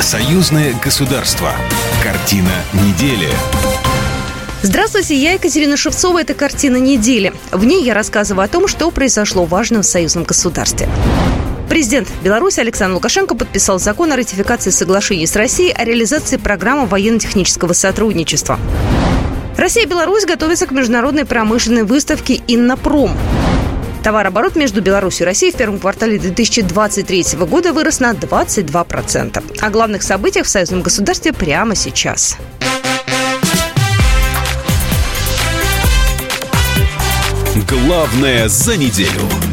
Союзное государство. Картина недели. Здравствуйте, я Екатерина Шевцова. Это «Картина недели». В ней я рассказываю о том, что произошло важно в союзном государстве. Президент Беларуси Александр Лукашенко подписал закон о ратификации соглашений с Россией о реализации программы военно-технического сотрудничества. Россия и Беларусь готовятся к международной промышленной выставке «Иннопром». Товарооборот между Беларусью и Россией в первом квартале 2023 года вырос на 22%. О главных событиях в союзном государстве прямо сейчас. Главное за неделю.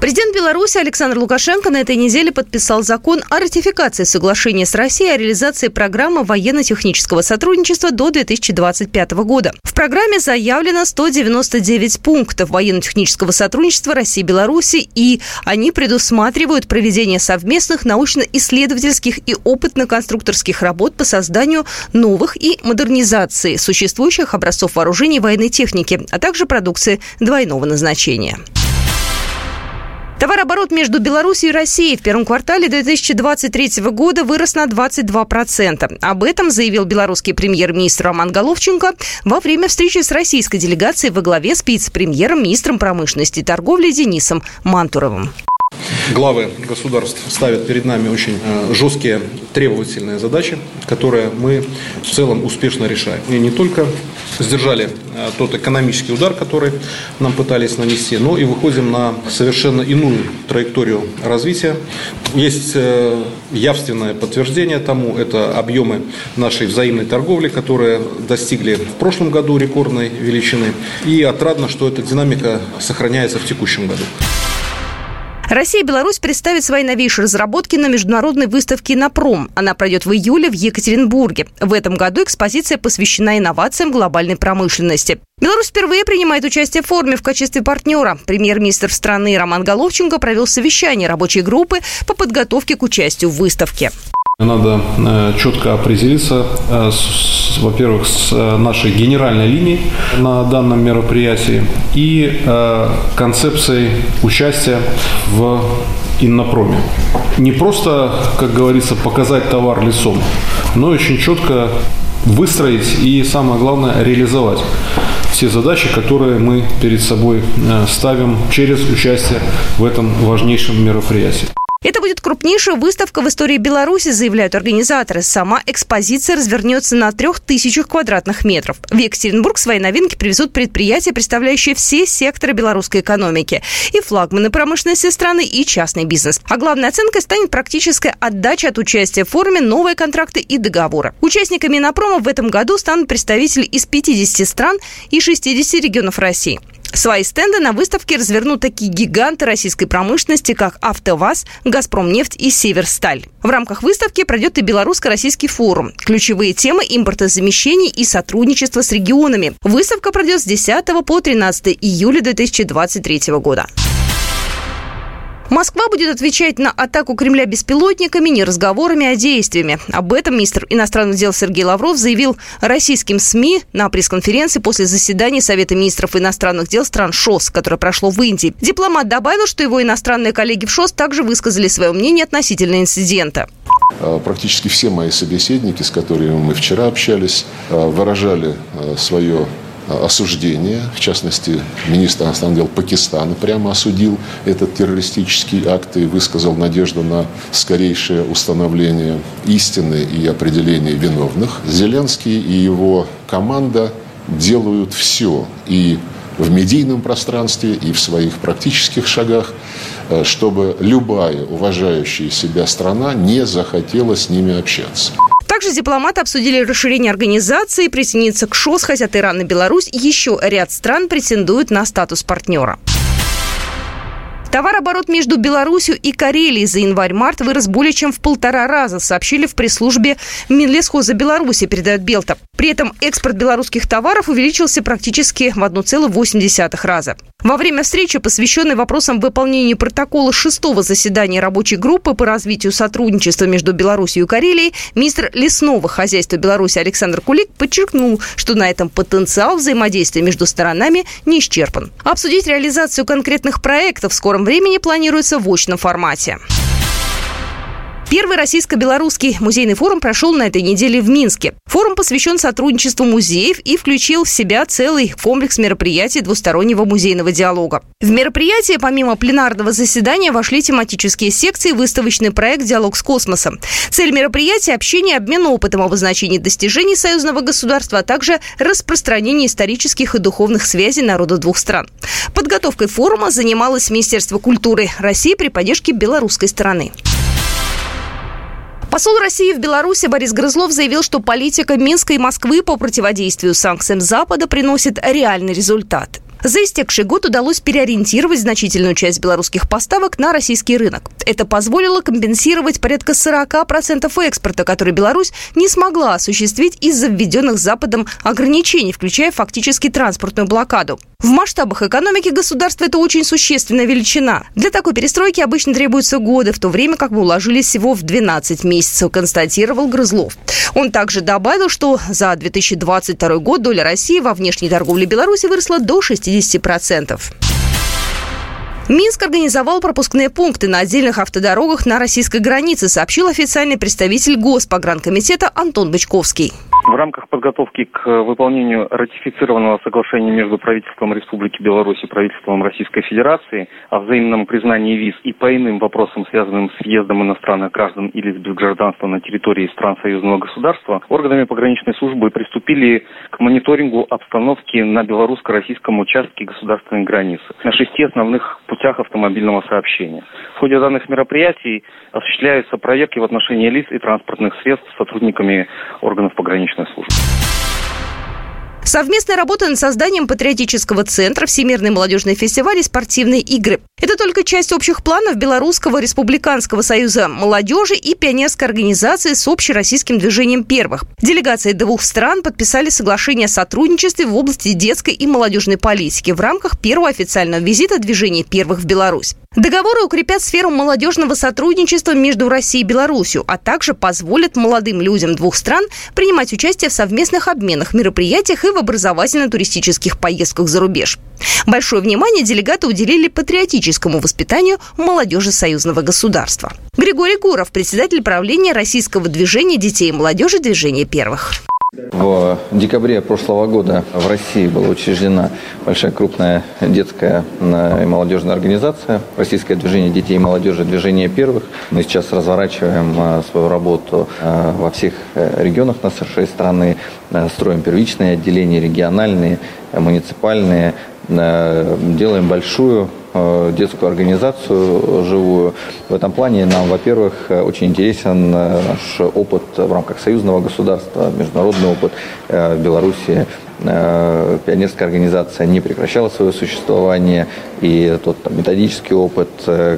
Президент Беларуси Александр Лукашенко на этой неделе подписал закон о ратификации соглашения с Россией о реализации программы военно-технического сотрудничества до 2025 года. В программе заявлено 199 пунктов военно-технического сотрудничества России и Беларуси, и они предусматривают проведение совместных научно-исследовательских и опытно-конструкторских работ по созданию новых и модернизации существующих образцов вооружений и военной техники, а также продукции двойного назначения. Товарооборот между Беларусью и Россией в первом квартале 2023 года вырос на 22%. Об этом заявил белорусский премьер-министр Роман Головченко во время встречи с российской делегацией во главе с вице-премьером, министром промышленности и торговли Денисом Мантуровым. Главы государств ставят перед нами очень э, жесткие, требовательные задачи, которые мы в целом успешно решаем. И не только сдержали э, тот экономический удар, который нам пытались нанести, но и выходим на совершенно иную траекторию развития. Есть э, явственное подтверждение тому, это объемы нашей взаимной торговли, которые достигли в прошлом году рекордной величины. И отрадно, что эта динамика сохраняется в текущем году. Россия и Беларусь представят свои новейшие разработки на международной выставке «Напром». Она пройдет в июле в Екатеринбурге. В этом году экспозиция посвящена инновациям глобальной промышленности. Беларусь впервые принимает участие в форуме в качестве партнера. Премьер-министр страны Роман Головченко провел совещание рабочей группы по подготовке к участию в выставке. Надо э, четко определиться, э, во-первых, с э, нашей генеральной линией на данном мероприятии и концепцией участия в Иннопроме. Не просто, как говорится, показать товар лицом, но очень четко выстроить и, самое главное, реализовать все задачи, которые мы перед собой ставим через участие в этом важнейшем мероприятии. Это будет крупнейшая выставка в истории Беларуси, заявляют организаторы. Сама экспозиция развернется на трех тысячах квадратных метров. В Екатеринбург свои новинки привезут предприятия, представляющие все секторы белорусской экономики. И флагманы промышленности страны, и частный бизнес. А главной оценкой станет практическая отдача от участия в форуме, новые контракты и договоры. Участниками Инопрома в этом году станут представители из 50 стран и 60 регионов России. Свои стенды на выставке развернут такие гиганты российской промышленности, как «АвтоВАЗ», «Газпромнефть» и «Северсталь». В рамках выставки пройдет и белорусско-российский форум. Ключевые темы – импортозамещение и сотрудничество с регионами. Выставка пройдет с 10 по 13 июля 2023 года. Москва будет отвечать на атаку Кремля беспилотниками, не разговорами, а действиями. Об этом министр иностранных дел Сергей Лавров заявил российским СМИ на пресс-конференции после заседания Совета министров иностранных дел стран ШОС, которое прошло в Индии. Дипломат добавил, что его иностранные коллеги в ШОС также высказали свое мнение относительно инцидента. А, практически все мои собеседники, с которыми мы вчера общались, а, выражали а, свое осуждение. В частности, министр иностранных дел Пакистана прямо осудил этот террористический акт и высказал надежду на скорейшее установление истины и определение виновных. Зеленский и его команда делают все и в медийном пространстве, и в своих практических шагах, э, чтобы любая уважающая себя страна не захотела с ними общаться. Также дипломаты обсудили расширение организации, присоединиться к ШОС, хотят Иран и Беларусь. Еще ряд стран претендуют на статус партнера. Товарооборот между Беларусью и Карелией за январь-март вырос более чем в полтора раза, сообщили в пресс-службе Минлесхоза Беларуси, передает Белта. При этом экспорт белорусских товаров увеличился практически в 1,8 раза. Во время встречи, посвященной вопросам выполнения протокола шестого заседания рабочей группы по развитию сотрудничества между Беларусью и Карелией, министр лесного хозяйства Беларуси Александр Кулик подчеркнул, что на этом потенциал взаимодействия между сторонами не исчерпан. Обсудить реализацию конкретных проектов в скором времени планируется в очном формате. Первый российско-белорусский музейный форум прошел на этой неделе в Минске. Форум посвящен сотрудничеству музеев и включил в себя целый комплекс мероприятий двустороннего музейного диалога. В мероприятие помимо пленарного заседания вошли тематические секции, выставочный проект «Диалог с космосом». Цель мероприятия – общение, обмен опытом, обозначение достижений союзного государства, а также распространение исторических и духовных связей народов двух стран. Подготовкой форума занималось Министерство культуры России при поддержке белорусской стороны. Посол России в Беларуси Борис Грызлов заявил, что политика Минска и Москвы по противодействию санкциям Запада приносит реальный результат. За истекший год удалось переориентировать значительную часть белорусских поставок на российский рынок. Это позволило компенсировать порядка 40% экспорта, который Беларусь не смогла осуществить из-за введенных Западом ограничений, включая фактически транспортную блокаду. В масштабах экономики государства это очень существенная величина. Для такой перестройки обычно требуются годы, в то время как мы уложились всего в 12 месяцев, констатировал Грызлов. Он также добавил, что за 2022 год доля России во внешней торговле Беларуси выросла до 60%. 50%. Минск организовал пропускные пункты на отдельных автодорогах на российской границе, сообщил официальный представитель Госпогранкомитета Антон Бычковский. В рамках подготовки к выполнению ратифицированного соглашения между правительством Республики Беларусь и правительством Российской Федерации о взаимном признании виз и по иным вопросам, связанным с въездом иностранных граждан или с безгражданства на территории стран союзного государства, органами пограничной службы приступили к мониторингу обстановки на белорусско-российском участке государственной границы на шести основных путях автомобильного сообщения. В ходе данных мероприятий осуществляются проверки в отношении лиц и транспортных средств сотрудниками органов пограничной службы. Совместная работа над созданием патриотического центра, Всемирный молодежный фестиваль и спортивные игры. Это только часть общих планов Белорусского республиканского союза молодежи и пионерской организации с общероссийским движением первых. Делегации двух стран подписали соглашение о сотрудничестве в области детской и молодежной политики в рамках первого официального визита движения первых в Беларусь. Договоры укрепят сферу молодежного сотрудничества между Россией и Беларусью, а также позволят молодым людям двух стран принимать участие в совместных обменах, мероприятиях и в образовательно-туристических поездках за рубеж. Большое внимание делегаты уделили патриотическому воспитанию молодежи союзного государства. Григорий Гуров, председатель правления российского движения детей и молодежи «Движение первых». В декабре прошлого года в России была учреждена большая крупная детская и молодежная организация «Российское движение детей и молодежи. Движение первых». Мы сейчас разворачиваем а, свою работу а, во всех э, регионах нашей страны, строим первичные отделения, региональные, муниципальные, делаем большую Э, детскую организацию живую. В этом плане нам, во-первых, очень интересен э, наш опыт в рамках союзного государства, международный опыт в Беларуси. Э, пионерская организация не прекращала свое существование, и тот там, методический опыт,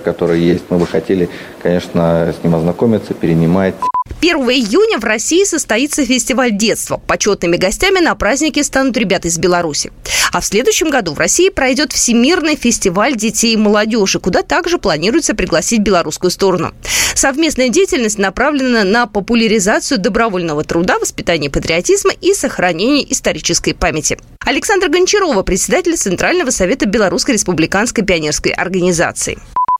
который есть, мы бы хотели, конечно, с ним ознакомиться, перенимать. 1 июня в России состоится фестиваль детства. Почетными гостями на празднике станут ребята из Беларуси. А в следующем году в России пройдет Всемирный фестиваль детей и молодежи, куда также планируется пригласить белорусскую сторону. Совместная деятельность направлена на популяризацию добровольного труда, воспитание патриотизма и сохранение исторической памяти. Александра Гончарова, председатель Центрального совета Белорусской республиканской пионерской организации.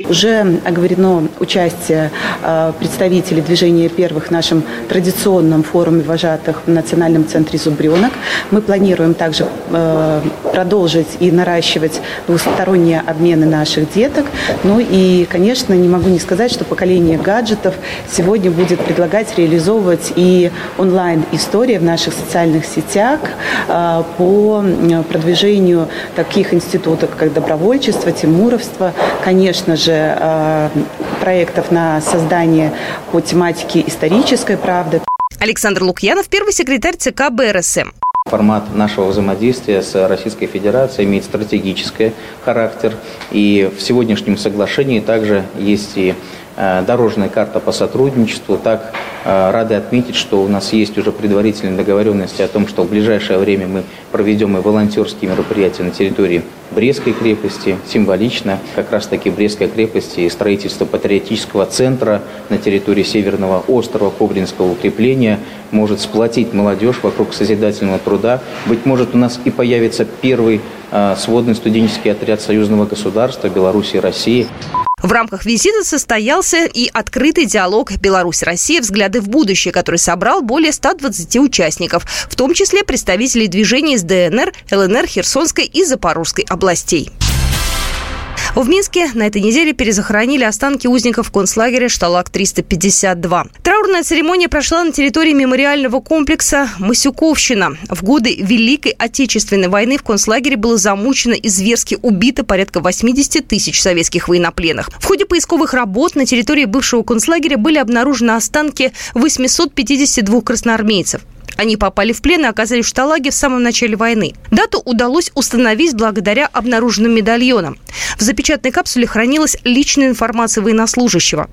Уже оговорено участие э, представителей движения первых в нашем традиционном форуме вожатых в Национальном центре «Зубренок». Мы планируем также э, продолжить и наращивать двусторонние обмены наших деток. Ну и, конечно, не могу не сказать, что поколение гаджетов сегодня будет предлагать реализовывать и онлайн-истории в наших социальных сетях э, по продвижению таких институтов, как добровольчество, тимуровство, конечно же, также э, проектов на создание по тематике исторической правды. Александр Лукьянов, первый секретарь ЦК БРСМ. Формат нашего взаимодействия с Российской Федерацией имеет стратегический характер. И в сегодняшнем соглашении также есть и дорожная карта по сотрудничеству. Так э, рады отметить, что у нас есть уже предварительные договоренности о том, что в ближайшее время мы проведем и волонтерские мероприятия на территории Брестской крепости. Символично как раз-таки Брестской крепости и строительство патриотического центра на территории Северного острова Кобринского укрепления может сплотить молодежь вокруг созидательного труда. Быть может, у нас и появится первый э, сводный студенческий отряд союзного государства Беларуси и России. В рамках визита состоялся и открытый диалог «Беларусь-Россия. Взгляды в будущее», который собрал более 120 участников, в том числе представителей движений из ДНР, ЛНР, Херсонской и Запорожской областей. В Минске на этой неделе перезахоронили останки узников концлагеря «Шталак-352». Траурная церемония прошла на территории мемориального комплекса «Масюковщина». В годы Великой Отечественной войны в концлагере было замучено и зверски убито порядка 80 тысяч советских военнопленных. В ходе поисковых работ на территории бывшего концлагеря были обнаружены останки 852 красноармейцев. Они попали в плен и оказались в Шталаге в самом начале войны. Дату удалось установить благодаря обнаруженным медальонам. В запечатанной капсуле хранилась личная информация военнослужащего.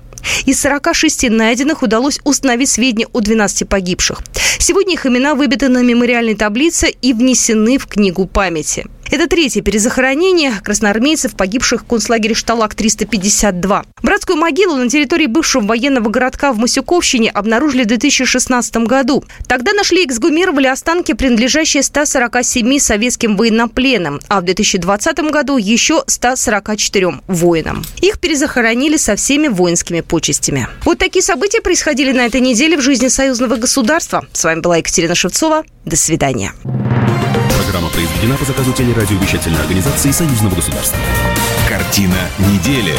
Из 46 найденных удалось установить сведения о 12 погибших. Сегодня их имена выбиты на мемориальной таблице и внесены в книгу памяти. Это третье перезахоронение красноармейцев, погибших в концлагере «Шталак-352». Братскую могилу на территории бывшего военного городка в Масюковщине обнаружили в 2016 году. Тогда нашли и эксгумировали останки, принадлежащие 147 советским военнопленным, а в 2020 году еще 144 воинам. Их перезахоронили со всеми воинскими почестями. Вот такие события происходили на этой неделе в жизни союзного государства. С вами была Екатерина Шевцова. До свидания. Программа произведена по заказу телерадиовещательной организации Союзного государства. Картина недели.